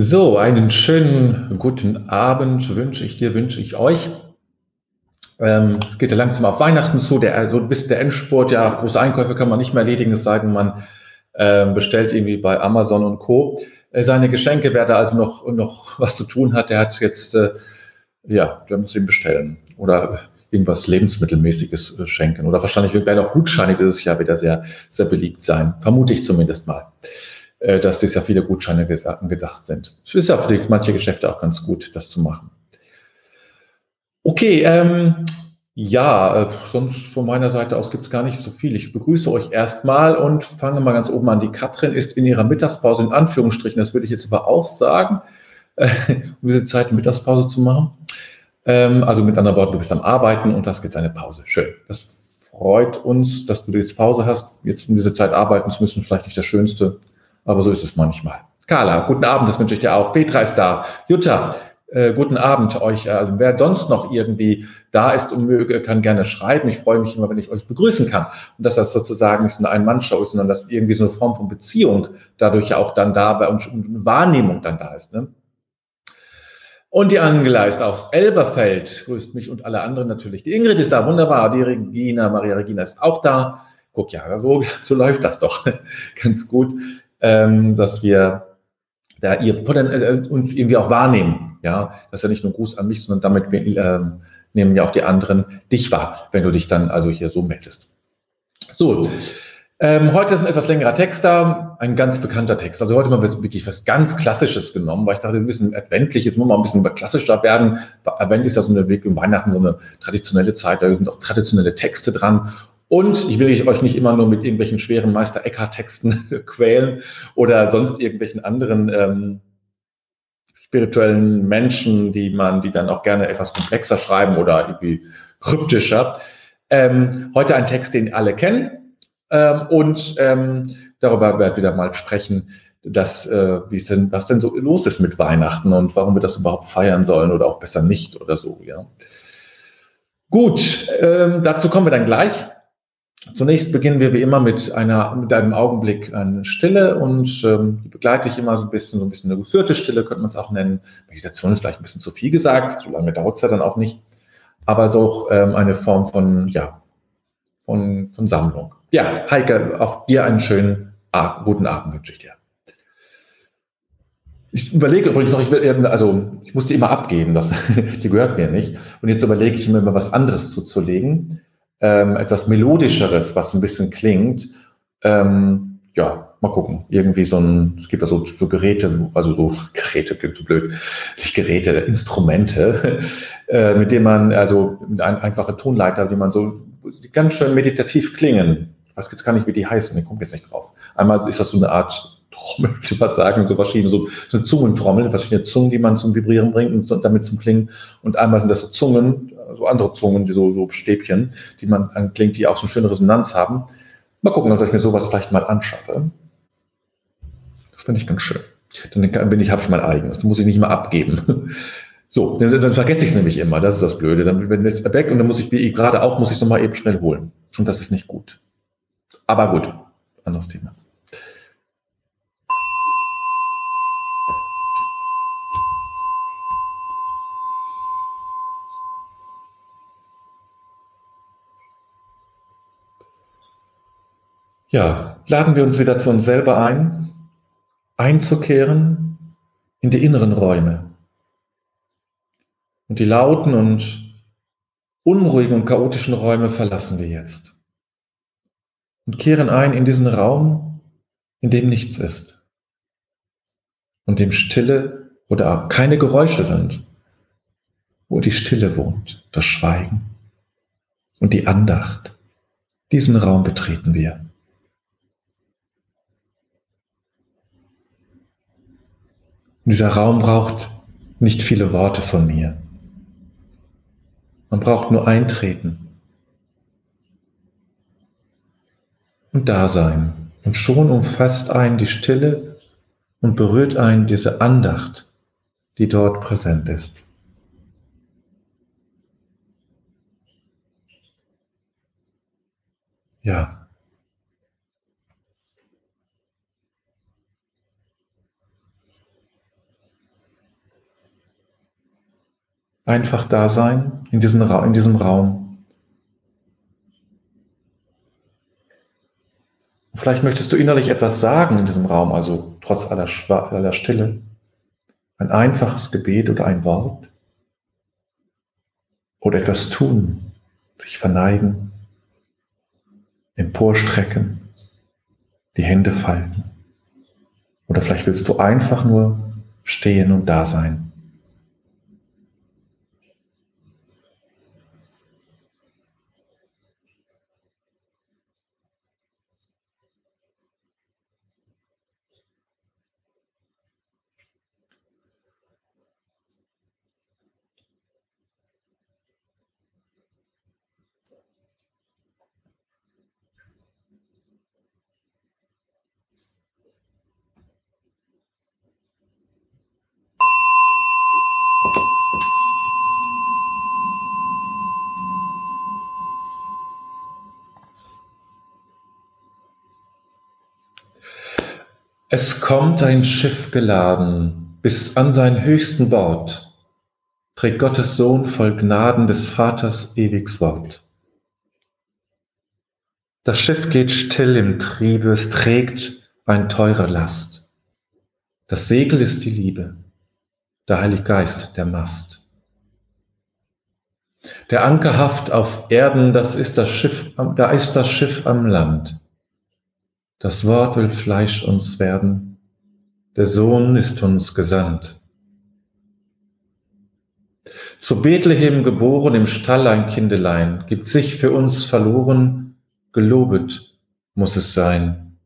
So, einen schönen guten Abend wünsche ich dir, wünsche ich euch. Ähm, geht ja langsam auf Weihnachten zu, der, so ein bisschen der Endspurt, ja, große Einkäufe kann man nicht mehr erledigen, es sei denn, man äh, bestellt irgendwie bei Amazon und Co. Äh, seine Geschenke, wer da also noch, noch was zu tun hat, der hat jetzt, äh, ja, der muss ihn bestellen. Oder irgendwas Lebensmittelmäßiges äh, schenken. Oder wahrscheinlich werden auch Gutscheine dieses Jahr wieder sehr, sehr beliebt sein. Vermute ich zumindest mal, äh, dass dies ja viele Gutscheine gedacht sind. Es ist ja für manche Geschäfte auch ganz gut, das zu machen. Okay, ähm, ja, äh, sonst von meiner Seite aus gibt es gar nicht so viel. Ich begrüße euch erstmal und fange mal ganz oben an. Die Katrin ist in ihrer Mittagspause in Anführungsstrichen, das würde ich jetzt aber auch sagen, um diese Zeit Mittagspause zu machen. Ähm, also mit anderen Worten, du bist am Arbeiten und hast jetzt eine Pause. Schön. Das freut uns, dass du jetzt Pause hast. Jetzt um diese Zeit arbeiten zu müssen, vielleicht nicht das Schönste, aber so ist es manchmal. Carla, guten Abend, das wünsche ich dir auch. Petra ist da. Jutta, äh, guten Abend euch. Also wer sonst noch irgendwie da ist und möge, kann gerne schreiben. Ich freue mich immer, wenn ich euch begrüßen kann. Und dass das sozusagen nicht so eine Ein-Mann-Show ist, sondern dass irgendwie so eine Form von Beziehung dadurch auch dann da bei uns eine Wahrnehmung dann da ist. Ne? Und die Angela ist aus Elberfeld, grüßt mich und alle anderen natürlich. Die Ingrid ist da, wunderbar. Die Regina, Maria Regina ist auch da. Guck, ja, so, so läuft das doch ganz gut, ähm, dass wir da ihr den, äh, uns irgendwie auch wahrnehmen. Ja, das ist ja nicht nur ein Gruß an mich, sondern damit äh, nehmen ja auch die anderen dich wahr, wenn du dich dann also hier so meldest. So, ähm, heute ist ein etwas längerer Text da, ein ganz bekannter Text. Also heute mal wirklich was ganz Klassisches genommen, weil ich dachte, ein bisschen adventlich, jetzt muss man ein bisschen klassischer werden. Advent ist ja so eine Weg Weihnachten, so eine traditionelle Zeit, da sind auch traditionelle Texte dran. Und ich will euch nicht immer nur mit irgendwelchen schweren Meister Eckhart-Texten quälen oder sonst irgendwelchen anderen ähm, spirituellen Menschen, die man, die dann auch gerne etwas komplexer schreiben oder irgendwie kryptischer. Ähm, heute ein Text, den alle kennen ähm, und ähm, darüber werden wir mal sprechen, dass, äh, wie es denn, was denn so los ist mit Weihnachten und warum wir das überhaupt feiern sollen oder auch besser nicht oder so, ja. Gut, ähm, dazu kommen wir dann gleich. Zunächst beginnen wir wie immer mit einer, mit einem Augenblick an Stille und ähm, die begleite ich immer so ein bisschen, so ein bisschen eine geführte Stille, könnte man es auch nennen. Meditation ist vielleicht ein bisschen zu viel gesagt, so lange dauert es ja dann auch nicht, aber so ähm, eine Form von, ja, von, von Sammlung. Ja, Heike, auch dir einen schönen guten Abend wünsche ich dir. Ich überlege übrigens noch, ich will, also ich muss die immer abgeben, das, die gehört mir nicht. Und jetzt überlege ich mir mal was anderes zuzulegen, ähm, etwas melodischeres, was ein bisschen klingt. Ähm, ja, mal gucken. Irgendwie so ein, es gibt also so Geräte, also so Geräte, klingt so blöd, nicht Geräte, Instrumente, äh, mit denen man, also ein, einfache Tonleiter, die man so ganz schön meditativ klingen. Weiß jetzt gar nicht, wie die heißen, ich komme jetzt nicht drauf. Einmal ist das so eine Art Trommel, würde ich mal sagen, so verschiedene, so, so eine Zungentrommel, verschiedene Zungen, die man zum Vibrieren bringt und damit zum Klingen. Und einmal sind das so Zungen, so andere Zungen, die so, so Stäbchen, die man anklingt, die auch so eine schöne Resonanz haben. Mal gucken, ob ich mir sowas vielleicht mal anschaffe. Das finde ich ganz schön. Dann bin ich, habe ich mein eigenes. Das muss ich nicht mal abgeben. So, dann, dann vergesse ich es nämlich immer. Das ist das Blöde. Dann bin ich weg und dann muss ich, wie gerade auch, muss ich es nochmal eben schnell holen. Und das ist nicht gut. Aber gut, anderes Thema. Ja, laden wir uns wieder zu uns selber ein, einzukehren in die inneren Räume. Und die lauten und unruhigen und chaotischen Räume verlassen wir jetzt. Und kehren ein in diesen Raum, in dem nichts ist. Und dem Stille oder keine Geräusche sind. Wo die Stille wohnt, das Schweigen und die Andacht. Diesen Raum betreten wir. Dieser Raum braucht nicht viele Worte von mir. Man braucht nur eintreten und da sein. Und schon umfasst einen die Stille und berührt einen diese Andacht, die dort präsent ist. Ja. Einfach da sein in, diesen Ra in diesem Raum. Vielleicht möchtest du innerlich etwas sagen in diesem Raum, also trotz aller, aller Stille. Ein einfaches Gebet oder ein Wort. Oder etwas tun, sich verneigen, emporstrecken, die Hände falten. Oder vielleicht willst du einfach nur stehen und da sein. Es kommt ein Schiff geladen bis an sein höchsten Bord, trägt Gottes Sohn voll Gnaden des Vaters ewigs Wort. Das Schiff geht still im Triebe, es trägt ein teure Last. Das Segel ist die Liebe, der Heilige Geist der Mast. Der Anker haft auf Erden, das ist das Schiff, da ist das Schiff am Land. Das Wort will Fleisch uns werden, der Sohn ist uns gesandt. Zu Bethlehem geboren, im Stall ein Kindelein, gibt sich für uns verloren, gelobet muss es sein.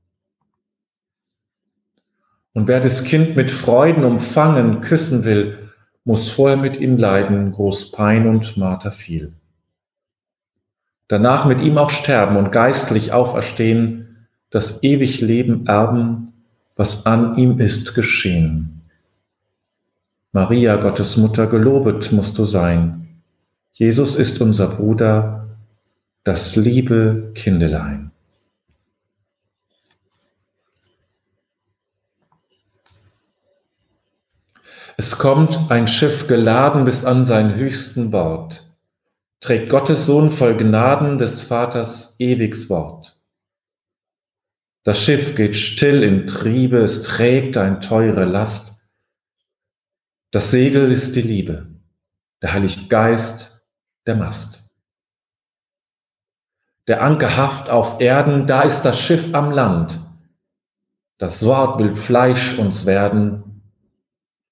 Und wer das Kind mit Freuden umfangen, küssen will, muss vorher mit ihm leiden, groß Pein und Marter viel. Danach mit ihm auch sterben und geistlich auferstehen, das ewig Leben erben, was an ihm ist geschehen. Maria, Gottes Mutter, gelobet musst du sein. Jesus ist unser Bruder, das liebe Kindelein. Es kommt ein Schiff geladen bis an sein höchsten Bord, trägt Gottes Sohn voll Gnaden des Vaters ewigs Wort. Das Schiff geht still im Triebe, es trägt ein teure Last. Das Segel ist die Liebe, der Heilige Geist, der Mast. Der Anker haft auf Erden, da ist das Schiff am Land. Das Wort will Fleisch uns werden,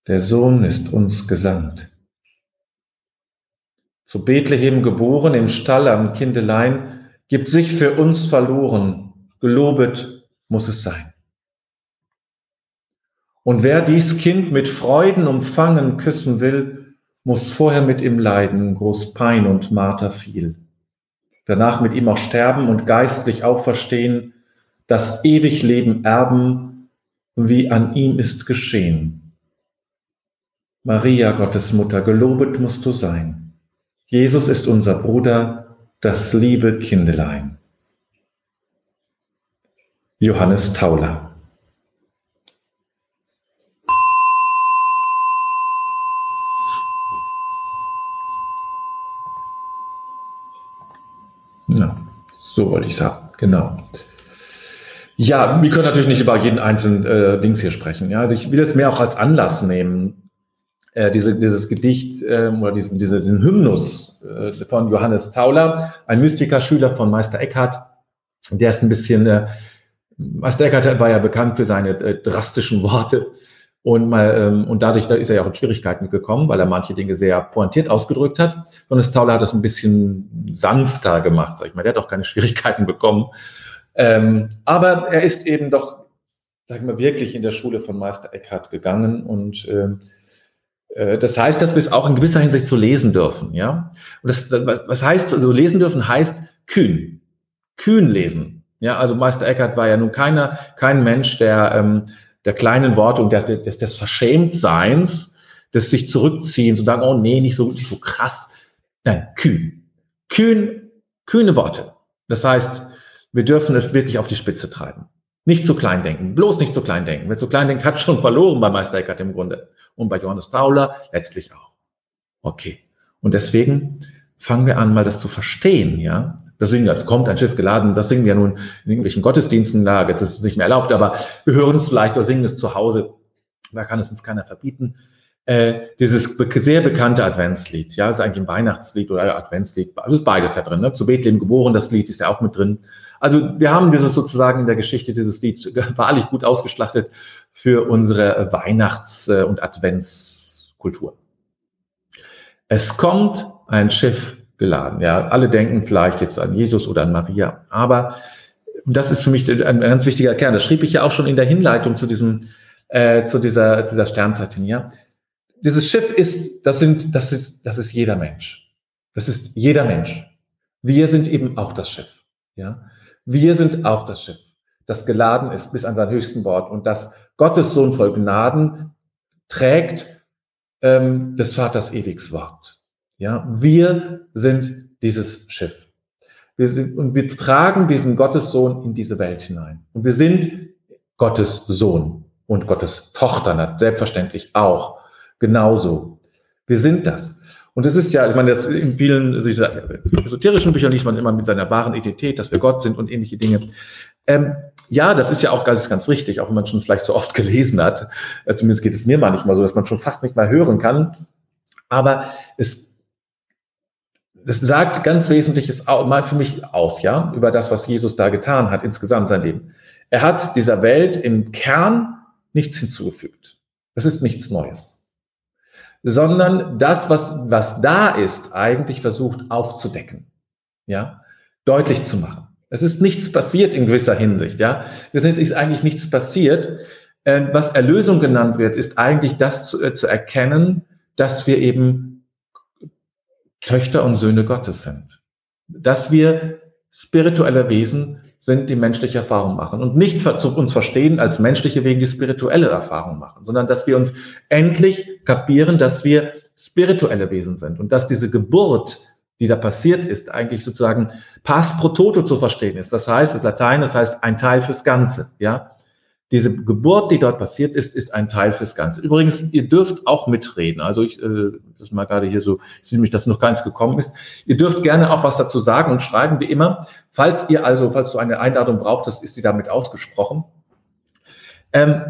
der Sohn ist uns gesandt. Zu Bethlehem geboren, im Stall am Kindelein, gibt sich für uns verloren, gelobet muss es sein. Und wer dies Kind mit Freuden umfangen, küssen will, muss vorher mit ihm leiden, groß Pein und Marter viel. Danach mit ihm auch sterben und geistlich auch verstehen, das ewig Leben erben, wie an ihm ist geschehen. Maria, Gottes Mutter, gelobet musst du sein. Jesus ist unser Bruder, das liebe Kindelein. Johannes Tauler. Ja, so wollte ich sagen, genau. Ja, wir können natürlich nicht über jeden einzelnen äh, Dings hier sprechen. Ja, also ich will es mehr auch als Anlass nehmen, äh, diese, dieses Gedicht äh, oder diesen, diesen Hymnus äh, von Johannes Tauler, ein Mystiker-Schüler von Meister Eckhart. Der ist ein bisschen Meister Eckhart war ja bekannt für seine äh, drastischen Worte. Und, mal, ähm, und dadurch da ist er ja auch in Schwierigkeiten gekommen, weil er manche Dinge sehr pointiert ausgedrückt hat. Das Tauler hat das ein bisschen sanfter gemacht, sag ich mal. Der hat auch keine Schwierigkeiten bekommen. Ähm, aber er ist eben doch, sag ich mal, wirklich in der Schule von Meister Eckhart gegangen. Und ähm, äh, das heißt, dass wir es auch in gewisser Hinsicht so lesen dürfen. Ja? Und das, was heißt, so lesen dürfen, heißt kühn. Kühn lesen. Ja, also Meister Eckhart war ja nun keiner, kein Mensch, der, ähm, der kleinen Worte und der, des, des Verschämtseins, des sich zurückziehen, zu sagen, oh nee, nicht so, nicht so krass. Nein, kühn. Kühn, kühne Worte. Das heißt, wir dürfen es wirklich auf die Spitze treiben. Nicht zu klein denken, bloß nicht zu klein denken. Wer zu klein denkt, hat schon verloren bei Meister Eckhart im Grunde. Und bei Johannes Tauler letztlich auch. Okay. Und deswegen fangen wir an, mal das zu verstehen, ja. Das singen wir, es kommt ein Schiff geladen, das singen wir nun in irgendwelchen Gottesdiensten, na, jetzt ist es nicht mehr erlaubt, aber wir hören es vielleicht oder singen es zu Hause. Da kann es uns keiner verbieten. Äh, dieses sehr bekannte Adventslied, ja, ist eigentlich ein Weihnachtslied oder Adventslied, also ist beides da drin, ne? Zu Bethlehem geboren, das Lied ist ja auch mit drin. Also wir haben dieses sozusagen in der Geschichte dieses Lieds wahrlich gut ausgeschlachtet für unsere Weihnachts- und Adventskultur. Es kommt ein Schiff geladen. Ja, alle denken vielleicht jetzt an Jesus oder an Maria, aber das ist für mich ein, ganz wichtiger Kern. Das schrieb ich ja auch schon in der Hinleitung zu diesem, äh, zu dieser, zu dieser Sternzeitin, ja. Dieses Schiff ist, das sind, das ist, das ist jeder Mensch. Das ist jeder Mensch. Wir sind eben auch das Schiff, ja. Wir sind auch das Schiff, das geladen ist bis an sein höchsten Bord und das Gottes Sohn voll Gnaden trägt ähm, des Vaters ewiges Wort. Ja, wir sind dieses Schiff. Wir sind, und wir tragen diesen Gottessohn in diese Welt hinein. Und wir sind Gottes Sohn und Gottes Tochter, selbstverständlich auch. Genauso. Wir sind das. Und es ist ja, ich meine, das in vielen dieser esoterischen Büchern liest man immer mit seiner wahren Identität, dass wir Gott sind und ähnliche Dinge. Ähm, ja, das ist ja auch ganz, ganz richtig, auch wenn man schon vielleicht so oft gelesen hat. Äh, zumindest geht es mir manchmal so, dass man schon fast nicht mehr hören kann. Aber es das sagt ganz Wesentliches mal für mich aus, ja, über das, was Jesus da getan hat, insgesamt sein Leben. Er hat dieser Welt im Kern nichts hinzugefügt. Das ist nichts Neues. Sondern das, was, was da ist, eigentlich versucht aufzudecken. Ja, deutlich zu machen. Es ist nichts passiert in gewisser Hinsicht, ja. Es ist eigentlich nichts passiert. Äh, was Erlösung genannt wird, ist eigentlich das zu, äh, zu erkennen, dass wir eben Töchter und Söhne Gottes sind. Dass wir spirituelle Wesen sind, die menschliche Erfahrung machen und nicht uns verstehen als menschliche Wegen, die spirituelle Erfahrung machen, sondern dass wir uns endlich kapieren, dass wir spirituelle Wesen sind und dass diese Geburt, die da passiert ist, eigentlich sozusagen pass pro toto zu verstehen ist. Das heißt, das Latein, das heißt ein Teil fürs Ganze, ja diese Geburt, die dort passiert ist, ist ein Teil fürs Ganze. Übrigens, ihr dürft auch mitreden. Also ich, äh, das mal gerade hier so, ich sehe nämlich, dass noch nichts gekommen ist. Ihr dürft gerne auch was dazu sagen und schreiben, wie immer. Falls ihr also, falls du eine Einladung braucht, das ist sie damit ausgesprochen. Ähm,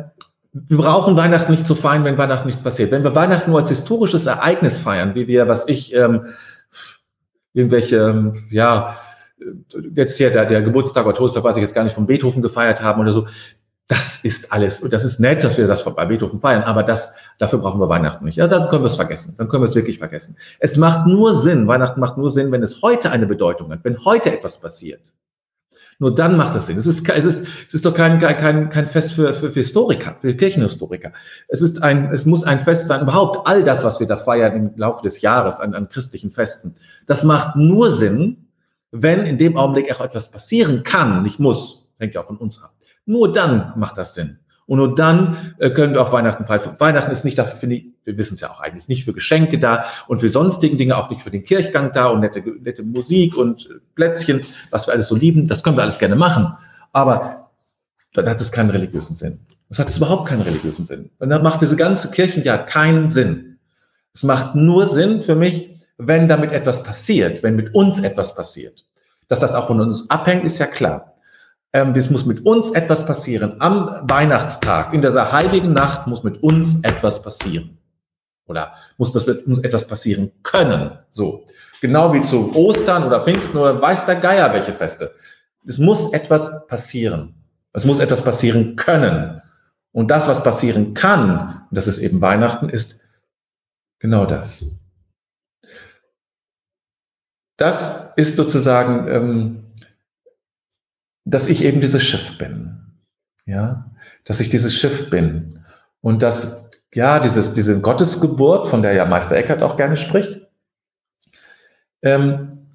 wir brauchen Weihnachten nicht zu feiern, wenn Weihnachten nicht passiert. Wenn wir Weihnachten nur als historisches Ereignis feiern, wie wir, was ich, ähm, irgendwelche, ähm, ja, jetzt hier der, der Geburtstag oder Todestag, weiß ich jetzt gar nicht, von Beethoven gefeiert haben oder so, das ist alles, und das ist nett, dass wir das bei Beethoven feiern, aber das, dafür brauchen wir Weihnachten nicht. Ja, dann können wir es vergessen. Dann können wir es wirklich vergessen. Es macht nur Sinn, Weihnachten macht nur Sinn, wenn es heute eine Bedeutung hat, wenn heute etwas passiert. Nur dann macht es Sinn. Es ist, es ist, es ist doch kein, kein, kein Fest für, für, für Historiker, für Kirchenhistoriker. Es ist ein, es muss ein Fest sein. Überhaupt all das, was wir da feiern im Laufe des Jahres an, an christlichen Festen, das macht nur Sinn, wenn in dem Augenblick auch etwas passieren kann, nicht muss, hängt ja auch von uns ab. Nur dann macht das Sinn. Und nur dann äh, können wir auch Weihnachten feiern. Weihnachten ist nicht dafür, für die, wir wissen es ja auch eigentlich, nicht für Geschenke da und für sonstigen Dinge, auch nicht für den Kirchgang da und nette, nette Musik und Plätzchen, was wir alles so lieben. Das können wir alles gerne machen. Aber dann hat es keinen religiösen Sinn. Das hat es überhaupt keinen religiösen Sinn. Und dann macht diese ganze Kirchenjahr keinen Sinn. Es macht nur Sinn für mich, wenn damit etwas passiert, wenn mit uns etwas passiert. Dass das auch von uns abhängt, ist ja klar. Ähm, das muss mit uns etwas passieren. Am Weihnachtstag, in dieser heiligen Nacht muss mit uns etwas passieren. Oder muss mit uns etwas passieren können. So. Genau wie zu Ostern oder Pfingsten oder weiß der Geier welche Feste. Es muss etwas passieren. Es muss etwas passieren können. Und das, was passieren kann, und das ist eben Weihnachten, ist genau das. Das ist sozusagen ähm, dass ich eben dieses Schiff bin. Ja, dass ich dieses Schiff bin. Und dass, ja, dieses, diese Gottesgeburt, von der ja Meister Eckhart auch gerne spricht, ähm,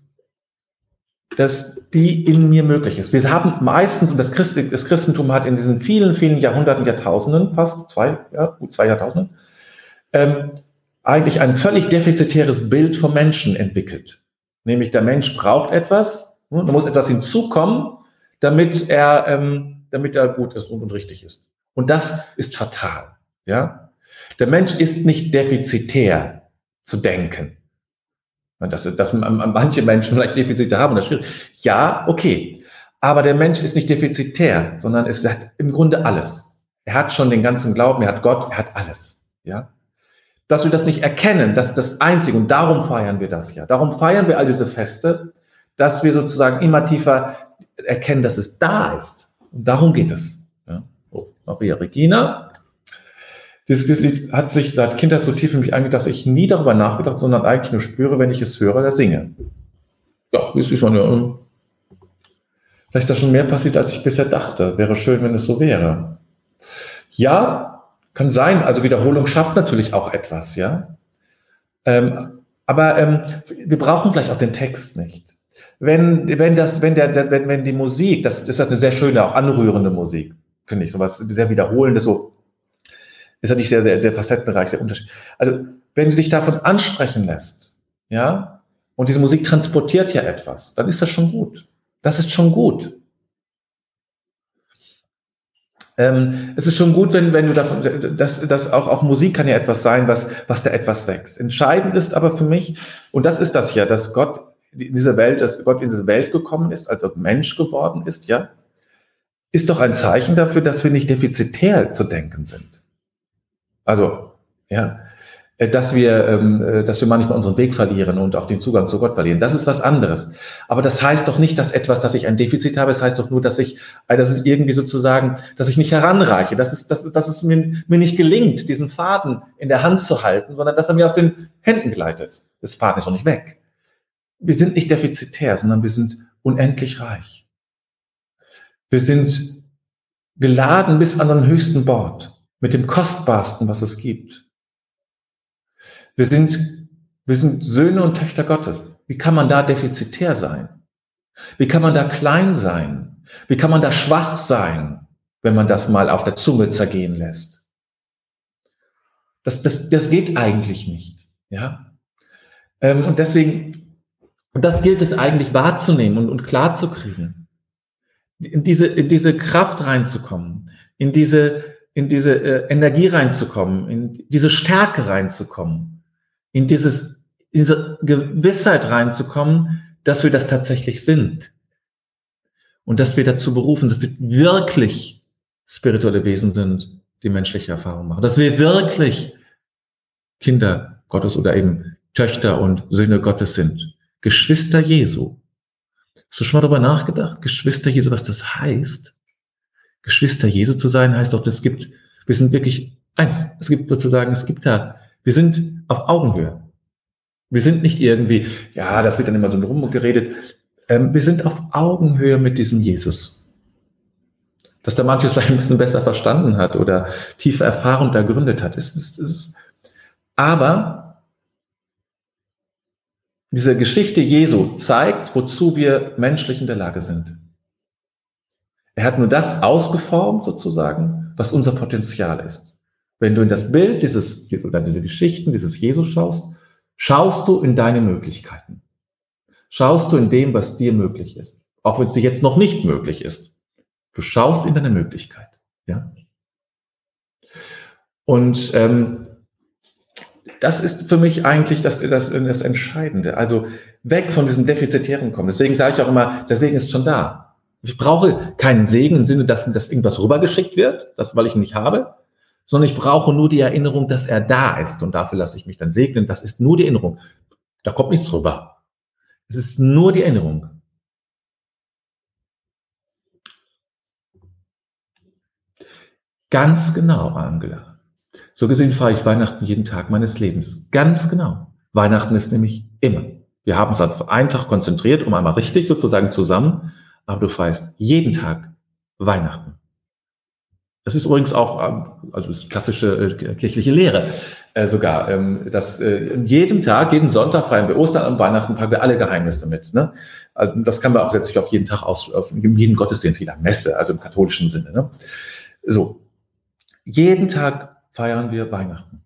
dass die in mir möglich ist. Wir haben meistens, und das, Christ, das Christentum hat in diesen vielen, vielen Jahrhunderten, Jahrtausenden, fast zwei, ja, zwei Jahrtausenden, ähm, eigentlich ein völlig defizitäres Bild vom Menschen entwickelt. Nämlich der Mensch braucht etwas, da muss etwas hinzukommen, damit er, ähm, damit er gut ist und, und richtig ist. Und das ist fatal. Ja, der Mensch ist nicht defizitär zu denken. Dass, dass manche Menschen vielleicht Defizite haben, das ist schwierig. Ja, okay. Aber der Mensch ist nicht defizitär, sondern es hat im Grunde alles. Er hat schon den ganzen Glauben, er hat Gott, er hat alles. Ja? Dass wir das nicht erkennen, das ist das Einzige. Und darum feiern wir das ja. Darum feiern wir all diese Feste, dass wir sozusagen immer tiefer erkennen, dass es da ist. Und darum geht es. Ja? Oh, Maria Regina. Dieses Lied hat sich seit Kindheit so tief in mich eingedacht, dass ich nie darüber nachgedacht, sondern eigentlich nur spüre, wenn ich es höre oder singe. Ja, ist ich meine, ähm, vielleicht ist da schon mehr passiert, als ich bisher dachte. Wäre schön, wenn es so wäre. Ja, kann sein. Also Wiederholung schafft natürlich auch etwas, ja. Ähm, aber ähm, wir brauchen vielleicht auch den Text nicht. Wenn, wenn das, wenn der, wenn, wenn die Musik, das, das ist eine sehr schöne, auch anrührende Musik, finde ich, so was sehr wiederholendes, so ist ja nicht sehr, sehr, sehr facettenreich, sehr unterschiedlich. Also, wenn du dich davon ansprechen lässt, ja, und diese Musik transportiert ja etwas, dann ist das schon gut. Das ist schon gut. Ähm, es ist schon gut, wenn, wenn du davon, dass, dass auch, auch Musik kann ja etwas sein, was, was da etwas wächst. Entscheidend ist aber für mich, und das ist das ja, dass Gott in dieser Welt, dass Gott in diese Welt gekommen ist, also Mensch geworden ist, ja, ist doch ein Zeichen dafür, dass wir nicht defizitär zu denken sind. Also, ja, äh, dass wir, ähm, äh, dass wir manchmal unseren Weg verlieren und auch den Zugang zu Gott verlieren. Das ist was anderes. Aber das heißt doch nicht, dass etwas, dass ich ein Defizit habe. Es das heißt doch nur, dass ich, äh, dass es irgendwie sozusagen, dass ich nicht heranreiche, dass es, dass, dass es mir, mir nicht gelingt, diesen Faden in der Hand zu halten, sondern dass er mir aus den Händen gleitet. Das Faden ist doch nicht weg. Wir sind nicht defizitär, sondern wir sind unendlich reich. Wir sind geladen bis an den höchsten Bord mit dem Kostbarsten, was es gibt. Wir sind, wir sind Söhne und Töchter Gottes. Wie kann man da defizitär sein? Wie kann man da klein sein? Wie kann man da schwach sein, wenn man das mal auf der Zunge zergehen lässt? Das, das, das geht eigentlich nicht. Ja? Ähm, und deswegen, und das gilt es eigentlich wahrzunehmen und, und klar zu kriegen. In diese, in diese Kraft reinzukommen, in diese, in diese äh, Energie reinzukommen, in diese Stärke reinzukommen, in dieses, diese Gewissheit reinzukommen, dass wir das tatsächlich sind. Und dass wir dazu berufen, dass wir wirklich spirituelle Wesen sind, die menschliche Erfahrung machen. Dass wir wirklich Kinder Gottes oder eben Töchter und Söhne Gottes sind. Geschwister Jesu. Hast du schon mal darüber nachgedacht? Geschwister Jesu, was das heißt? Geschwister Jesu zu sein, heißt doch, es gibt, wir sind wirklich eins. Es gibt sozusagen, es gibt da, wir sind auf Augenhöhe. Wir sind nicht irgendwie, ja, das wird dann immer so rumgeredet. Ähm, wir sind auf Augenhöhe mit diesem Jesus. Dass der manches vielleicht ein bisschen besser verstanden hat oder tiefe Erfahrung da gründet hat. Ist, ist, ist. Aber diese Geschichte Jesu zeigt, wozu wir menschlich in der Lage sind. Er hat nur das ausgeformt, sozusagen, was unser Potenzial ist. Wenn du in das Bild dieses, oder diese Geschichten dieses Jesus schaust, schaust du in deine Möglichkeiten. Schaust du in dem, was dir möglich ist. Auch wenn es dir jetzt noch nicht möglich ist. Du schaust in deine Möglichkeit. Ja? Und ähm, das ist für mich eigentlich das, das, das Entscheidende. Also weg von diesem defizitären kommen. Deswegen sage ich auch immer, der Segen ist schon da. Ich brauche keinen Segen im Sinne, dass, dass irgendwas rübergeschickt wird, das, weil ich ihn nicht habe, sondern ich brauche nur die Erinnerung, dass er da ist. Und dafür lasse ich mich dann segnen. Das ist nur die Erinnerung. Da kommt nichts rüber. Es ist nur die Erinnerung. Ganz genau, Angela. So gesehen fahre ich Weihnachten jeden Tag meines Lebens. Ganz genau. Weihnachten ist nämlich immer. Wir haben es auf einen Tag konzentriert, um einmal richtig sozusagen zusammen aber du feierst jeden Tag Weihnachten. Das ist übrigens auch, ähm, also das klassische äh, kirchliche Lehre äh, sogar, ähm, dass äh, jeden Tag, jeden Sonntag feiern wir Ostern und Weihnachten, packen wir alle Geheimnisse mit. Ne? Also das kann man auch letztlich auf jeden Tag aus, auf jeden Gottesdienst, jeder Messe, also im katholischen Sinne. Ne? So, jeden Tag feiern wir Weihnachten.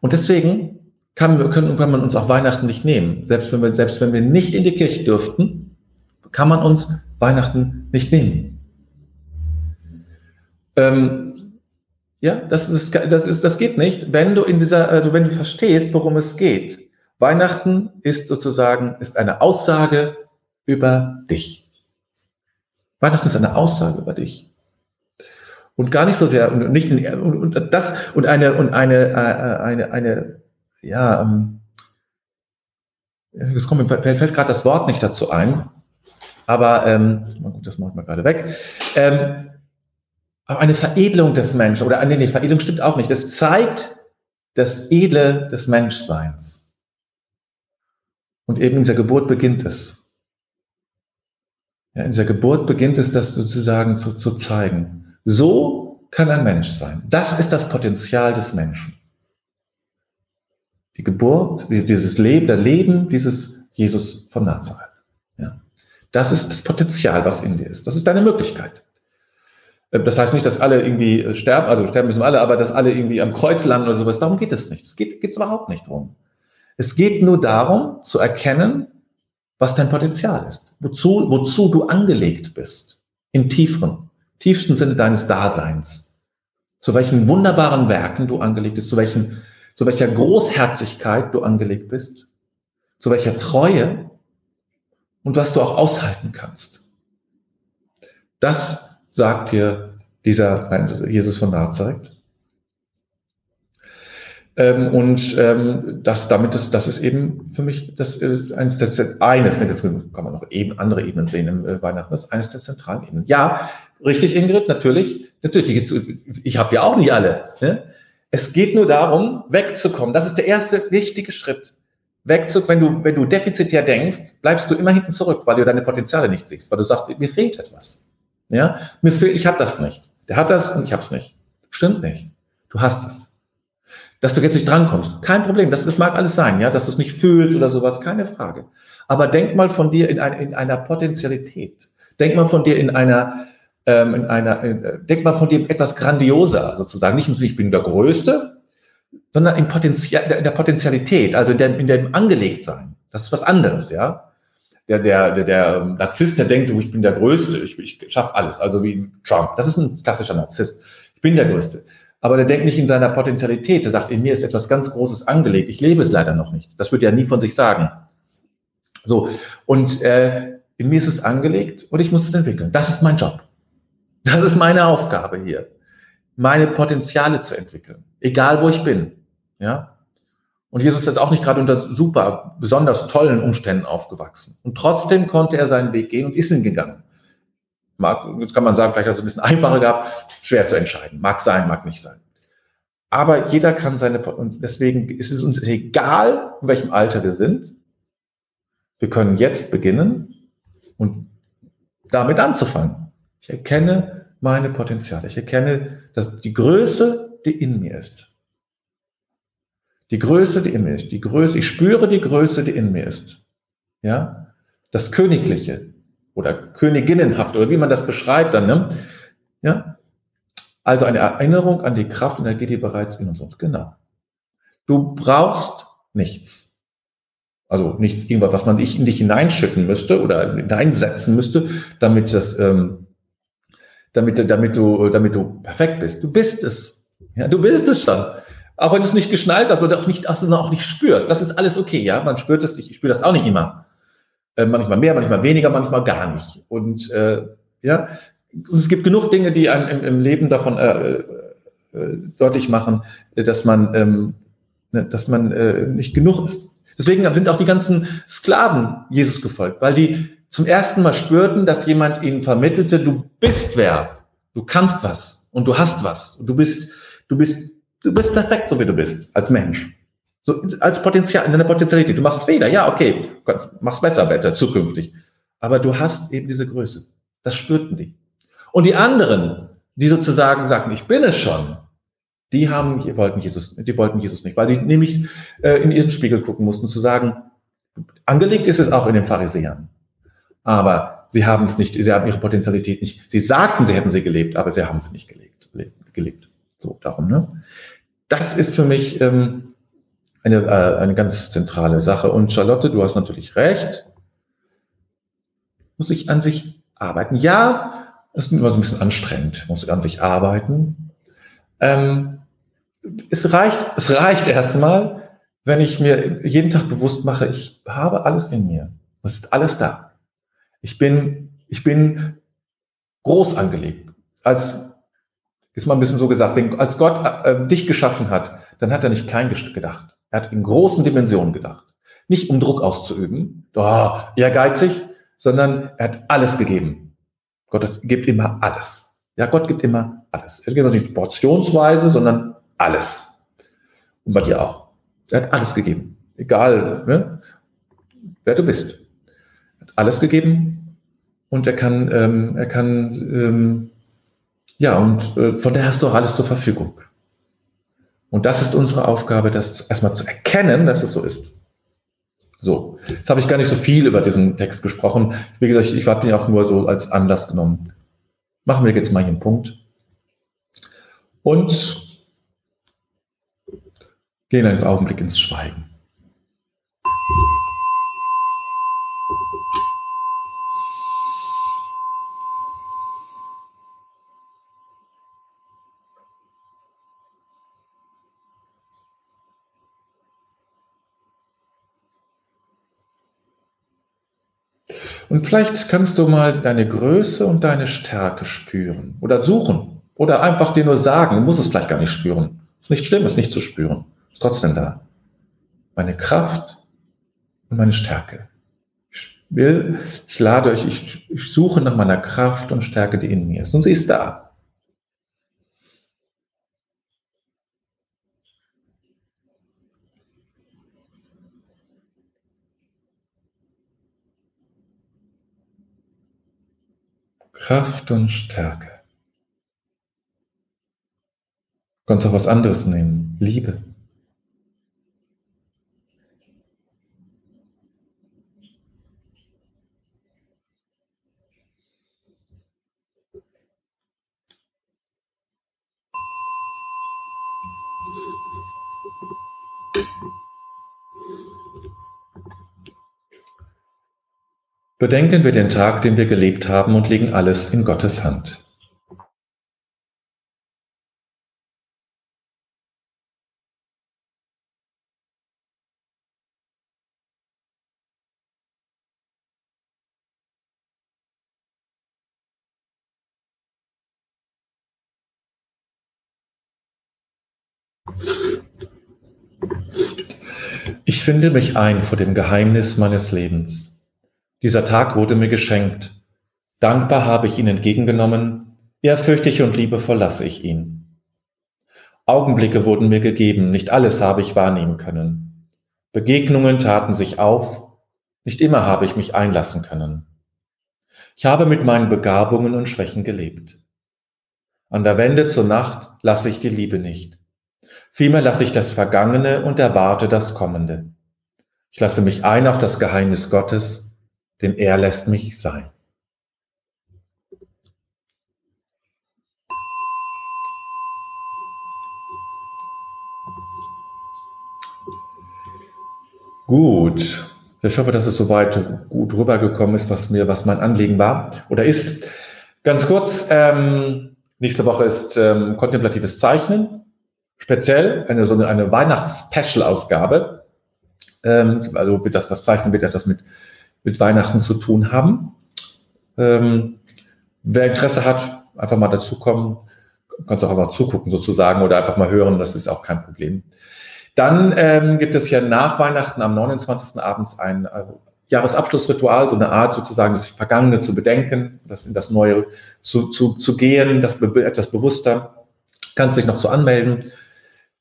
Und deswegen kann, können, kann man uns auch Weihnachten nicht nehmen. Selbst wenn wir, selbst wenn wir nicht in die Kirche dürften, kann man uns Weihnachten nicht nehmen. Ähm, ja, das ist, das ist, das geht nicht, wenn du in dieser, also wenn du verstehst, worum es geht. Weihnachten ist sozusagen, ist eine Aussage über dich. Weihnachten ist eine Aussage über dich. Und gar nicht so sehr, und nicht, und, und das, und eine, und eine, äh, eine, eine, ja, ähm, es kommt, fällt, fällt gerade das Wort nicht dazu ein, aber, ähm, gut, das macht man gerade weg, ähm, aber eine Veredelung des Menschen, oder eine, nee, Veredelung stimmt auch nicht, das zeigt das Edle des Menschseins. Und eben in dieser Geburt beginnt es. Ja, in dieser Geburt beginnt es, das sozusagen zu, zu zeigen. So kann ein Mensch sein. Das ist das Potenzial des Menschen. Die Geburt, dieses Leben, der Leben dieses Jesus von Nazareth. Ja. Das ist das Potenzial, was in dir ist. Das ist deine Möglichkeit. Äh, das heißt nicht, dass alle irgendwie äh, sterben, also sterben müssen alle, aber dass alle irgendwie am Kreuz landen oder sowas. Darum geht es nicht. Es geht es überhaupt nicht drum. Es geht nur darum, zu erkennen, was dein Potenzial ist, wozu, wozu du angelegt bist, im tieferen, tiefsten Sinne deines Daseins, zu welchen wunderbaren Werken du angelegt bist, zu, welchen, zu welcher Großherzigkeit du angelegt bist, zu welcher Treue und was du auch aushalten kannst. Das sagt dir dieser Jesus von Nazareth. Ähm, und ähm, das, damit ist, das ist eben für mich, das ist eines der, eines, ne, kann man noch eben andere Ebenen sehen im äh, Weihnachten, das ist eines der zentralen Ebenen. Ja, richtig, Ingrid, natürlich, natürlich, ich habe ja auch nicht alle. Ne? Es geht nur darum, wegzukommen. Das ist der erste wichtige Schritt. Wegzug, wenn du, wenn du defizitär denkst, bleibst du immer hinten zurück, weil du deine Potenziale nicht siehst, weil du sagst, mir fehlt etwas. Ja, mir fehlt, ich habe das nicht. Der hat das und ich habe es nicht. Stimmt nicht. Du hast es dass du jetzt nicht drankommst. Kein Problem, das, das mag alles sein, ja, dass du es nicht fühlst oder sowas, keine Frage. Aber denk mal von dir in, ein, in einer Potentialität. Denk mal von dir in einer, ähm, in einer, in, äh, denk mal von dir etwas grandioser sozusagen. Nicht, ich bin der Größte, sondern in, Potenzial, in der Potentialität, also in dem, in dem Angelegtsein. Das ist was anderes, ja. Der, der, der, der Narzisst, der denkt, ich bin der Größte, ich, ich schaffe alles, also wie Trump. Das ist ein klassischer Narzisst. Ich bin der Größte. Aber der denkt nicht in seiner Potentialität. Er sagt, in mir ist etwas ganz Großes angelegt. Ich lebe es leider noch nicht. Das wird er nie von sich sagen. So. Und äh, in mir ist es angelegt und ich muss es entwickeln. Das ist mein Job. Das ist meine Aufgabe hier. Meine Potenziale zu entwickeln. Egal wo ich bin. Ja. Und Jesus ist jetzt auch nicht gerade unter super, besonders tollen Umständen aufgewachsen. Und trotzdem konnte er seinen Weg gehen und ist ihn gegangen. Mag, jetzt kann man sagen, vielleicht hat es ein bisschen einfacher gehabt, schwer zu entscheiden. Mag sein, mag nicht sein. Aber jeder kann seine, und deswegen ist es uns egal, in welchem Alter wir sind. Wir können jetzt beginnen und damit anzufangen. Ich erkenne meine Potenziale. Ich erkenne dass die Größe, die in mir ist. Die Größe, die in mir ist. Die Größe, ich spüre die Größe, die in mir ist. Ja? Das Königliche, oder königinnenhaft oder wie man das beschreibt dann. Ne? Ja? Also eine Erinnerung an die Kraft und Energie, die bereits in uns ist. Genau. Du brauchst nichts. Also nichts, irgendwas, was man in dich hineinschütten müsste oder hineinsetzen müsste, damit das, ähm, damit, damit du, damit du perfekt bist. Du bist es. Ja, du bist es schon. Auch wenn du es nicht geschnallt hast oder auch nicht, auch nicht spürst. Das ist alles okay, ja. Man spürt es nicht. Ich spüre das auch nicht immer. Äh, manchmal mehr, manchmal weniger, manchmal gar nicht. Und äh, ja, und es gibt genug Dinge, die einem im, im Leben davon äh, äh, deutlich machen, dass man, ähm, ne, dass man äh, nicht genug ist. Deswegen sind auch die ganzen Sklaven Jesus gefolgt, weil die zum ersten Mal spürten, dass jemand ihnen vermittelte, du bist wer, du kannst was und du hast was, du bist, du bist, du bist perfekt, so wie du bist als Mensch. So, als Potenzial, in deiner Potenzialität. Du machst Fehler, ja, okay, machst besser, besser, zukünftig. Aber du hast eben diese Größe. Das spürten die. Und die anderen, die sozusagen sagten, ich bin es schon, die haben, die wollten Jesus, die wollten Jesus nicht, weil die nämlich äh, in ihren Spiegel gucken mussten, zu sagen, angelegt ist es auch in den Pharisäern. Aber sie haben es nicht, sie haben ihre Potenzialität nicht. Sie sagten, sie hätten sie gelebt, aber sie haben sie nicht gelebt. gelebt. So, darum, ne? Das ist für mich ähm, eine, äh, eine ganz zentrale Sache. Und Charlotte, du hast natürlich recht. Muss ich an sich arbeiten? Ja, ist immer so ein bisschen anstrengend. Muss an sich arbeiten. Ähm, es reicht, es reicht erstmal, wenn ich mir jeden Tag bewusst mache, ich habe alles in mir. Es ist alles da. Ich bin, ich bin groß angelegt. Als, ist mal ein bisschen so gesagt, wenn, als Gott äh, dich geschaffen hat, dann hat er nicht klein gedacht. Er hat in großen Dimensionen gedacht. Nicht um Druck auszuüben, oh, ehrgeizig, sondern er hat alles gegeben. Gott gibt immer alles. Ja, Gott gibt immer alles. Er gibt also nicht portionsweise, sondern alles. Und bei dir auch. Er hat alles gegeben. Egal, ne, wer du bist. Alles gegeben und er kann, ähm, er kann, ähm, ja, und äh, von daher hast du auch alles zur Verfügung. Und das ist unsere Aufgabe, das erstmal zu erkennen, dass es so ist. So, jetzt habe ich gar nicht so viel über diesen Text gesprochen. Wie gesagt, ich, ich habe den auch nur so als Anlass genommen. Machen wir jetzt mal hier einen Punkt. Und gehen einen Augenblick ins Schweigen. Und vielleicht kannst du mal deine Größe und deine Stärke spüren oder suchen oder einfach dir nur sagen, du musst es vielleicht gar nicht spüren. Ist nicht schlimm, es nicht zu spüren. Ist trotzdem da. Meine Kraft und meine Stärke. Ich will, ich lade euch, ich, ich suche nach meiner Kraft und Stärke, die in mir ist. Und sie ist da. Kraft und Stärke. Du kannst auch was anderes nehmen. Liebe. Bedenken wir den Tag, den wir gelebt haben und legen alles in Gottes Hand. Ich finde mich ein vor dem Geheimnis meines Lebens. Dieser Tag wurde mir geschenkt. Dankbar habe ich ihn entgegengenommen, ehrfürchtig und liebevoll lasse ich ihn. Augenblicke wurden mir gegeben, nicht alles habe ich wahrnehmen können. Begegnungen taten sich auf, nicht immer habe ich mich einlassen können. Ich habe mit meinen Begabungen und Schwächen gelebt. An der Wende zur Nacht lasse ich die Liebe nicht. Vielmehr lasse ich das Vergangene und erwarte das Kommende. Ich lasse mich ein auf das Geheimnis Gottes, denn er lässt mich sein. Gut. Ich hoffe, dass es soweit gut rübergekommen ist, was mir, was mein Anliegen war oder ist. Ganz kurz, ähm, nächste Woche ist ähm, kontemplatives Zeichnen, speziell eine so eine, eine Weihnachts-Special-Ausgabe. Ähm, also das, das Zeichnen wird etwas mit mit Weihnachten zu tun haben. Ähm, wer Interesse hat, einfach mal dazukommen. Kannst auch einfach zugucken sozusagen oder einfach mal hören, das ist auch kein Problem. Dann ähm, gibt es ja nach Weihnachten am 29. abends ein äh, Jahresabschlussritual, so eine Art sozusagen das Vergangene zu bedenken, das in das Neue zu, zu, zu gehen, das be etwas bewusster. Kannst dich noch so anmelden.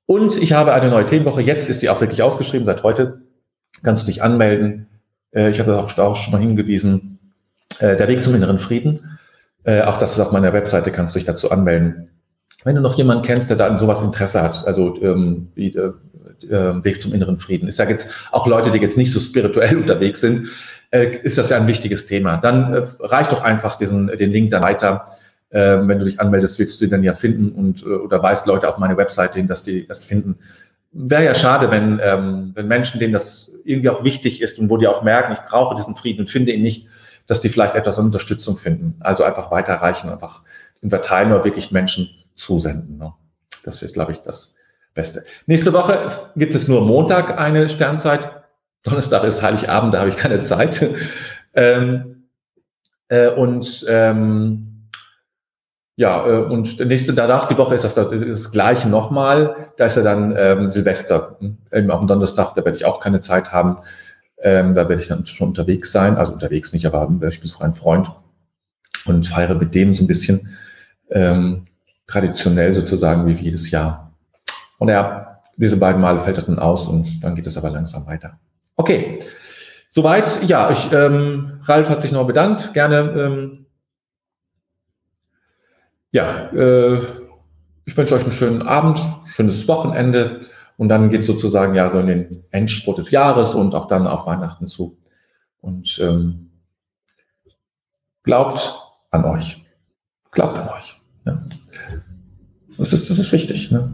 Und ich habe eine neue Themenwoche. Jetzt ist sie auch wirklich ausgeschrieben, seit heute. Kannst du dich anmelden. Äh, ich hatte auch, auch schon mal hingewiesen, äh, der Weg zum inneren Frieden. Äh, auch das ist auf meiner Webseite, kannst du dich dazu anmelden. Wenn du noch jemanden kennst, der da an sowas Interesse hat, also ähm, wie, äh, äh, Weg zum inneren Frieden. Ich sage jetzt auch Leute, die jetzt nicht so spirituell unterwegs sind, äh, ist das ja ein wichtiges Thema. Dann äh, reicht doch einfach diesen, den Link dann weiter. Äh, wenn du dich anmeldest, willst du den dann ja finden und äh, oder weißt Leute auf meine Webseite hin, dass die das finden wäre ja schade, wenn, ähm, wenn Menschen, denen das irgendwie auch wichtig ist und wo die auch merken, ich brauche diesen Frieden und finde ihn nicht, dass die vielleicht etwas an Unterstützung finden. Also einfach weiterreichen, einfach den Verteilen oder wirklich Menschen zusenden. Ne? Das ist, glaube ich, das, Beste. Nächste Woche gibt es nur Montag eine Sternzeit. Donnerstag ist Heiligabend, da habe ich keine Zeit. ähm, äh, und ähm, ja, äh, und nächste danach die Woche ist das das, das gleiche nochmal. Da ist ja dann ähm, Silvester. Ähm, am Donnerstag, da werde ich auch keine Zeit haben. Ähm, da werde ich dann schon unterwegs sein. Also unterwegs nicht, aber ich besuche einen Freund und feiere mit dem so ein bisschen ähm, traditionell sozusagen wie jedes Jahr. Und ja, diese beiden Male fällt das dann aus und dann geht es aber langsam weiter. Okay, soweit. Ja, ich, ähm, Ralf hat sich noch bedankt. Gerne. Ähm, ja, äh, ich wünsche euch einen schönen Abend, schönes Wochenende und dann geht es sozusagen ja so in den Endspurt des Jahres und auch dann auf Weihnachten zu. Und ähm, glaubt an euch. Glaubt an euch. Ja. Das, ist, das ist wichtig. Ne?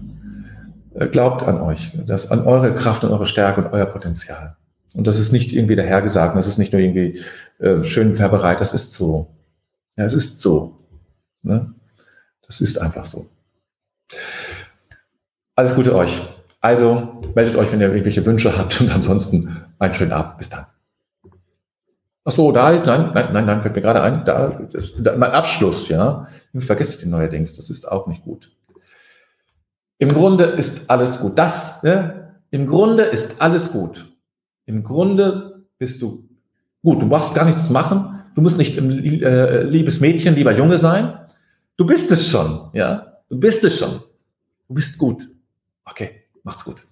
Äh, glaubt an euch, das, an eure Kraft und eure Stärke und euer Potenzial. Und das ist nicht irgendwie dahergesagt, das ist nicht nur irgendwie äh, schön verbereit, das ist so. Ja, es ist so. Ne? Das ist einfach so. Alles Gute euch. Also meldet euch, wenn ihr irgendwelche Wünsche habt und ansonsten einen schönen Abend. Bis dann. Ach so, da, nein, nein, nein, nein, fällt mir gerade ein, da, das, da mein Abschluss, ja. Vergesst den neuerdings, das ist auch nicht gut. Im Grunde ist alles gut. Das, ne? Im Grunde ist alles gut. Im Grunde bist du gut. Du brauchst gar nichts machen. Du musst nicht im, äh, liebes Mädchen, lieber Junge sein. Du bist es schon, ja. Du bist es schon. Du bist gut. Okay, macht's gut.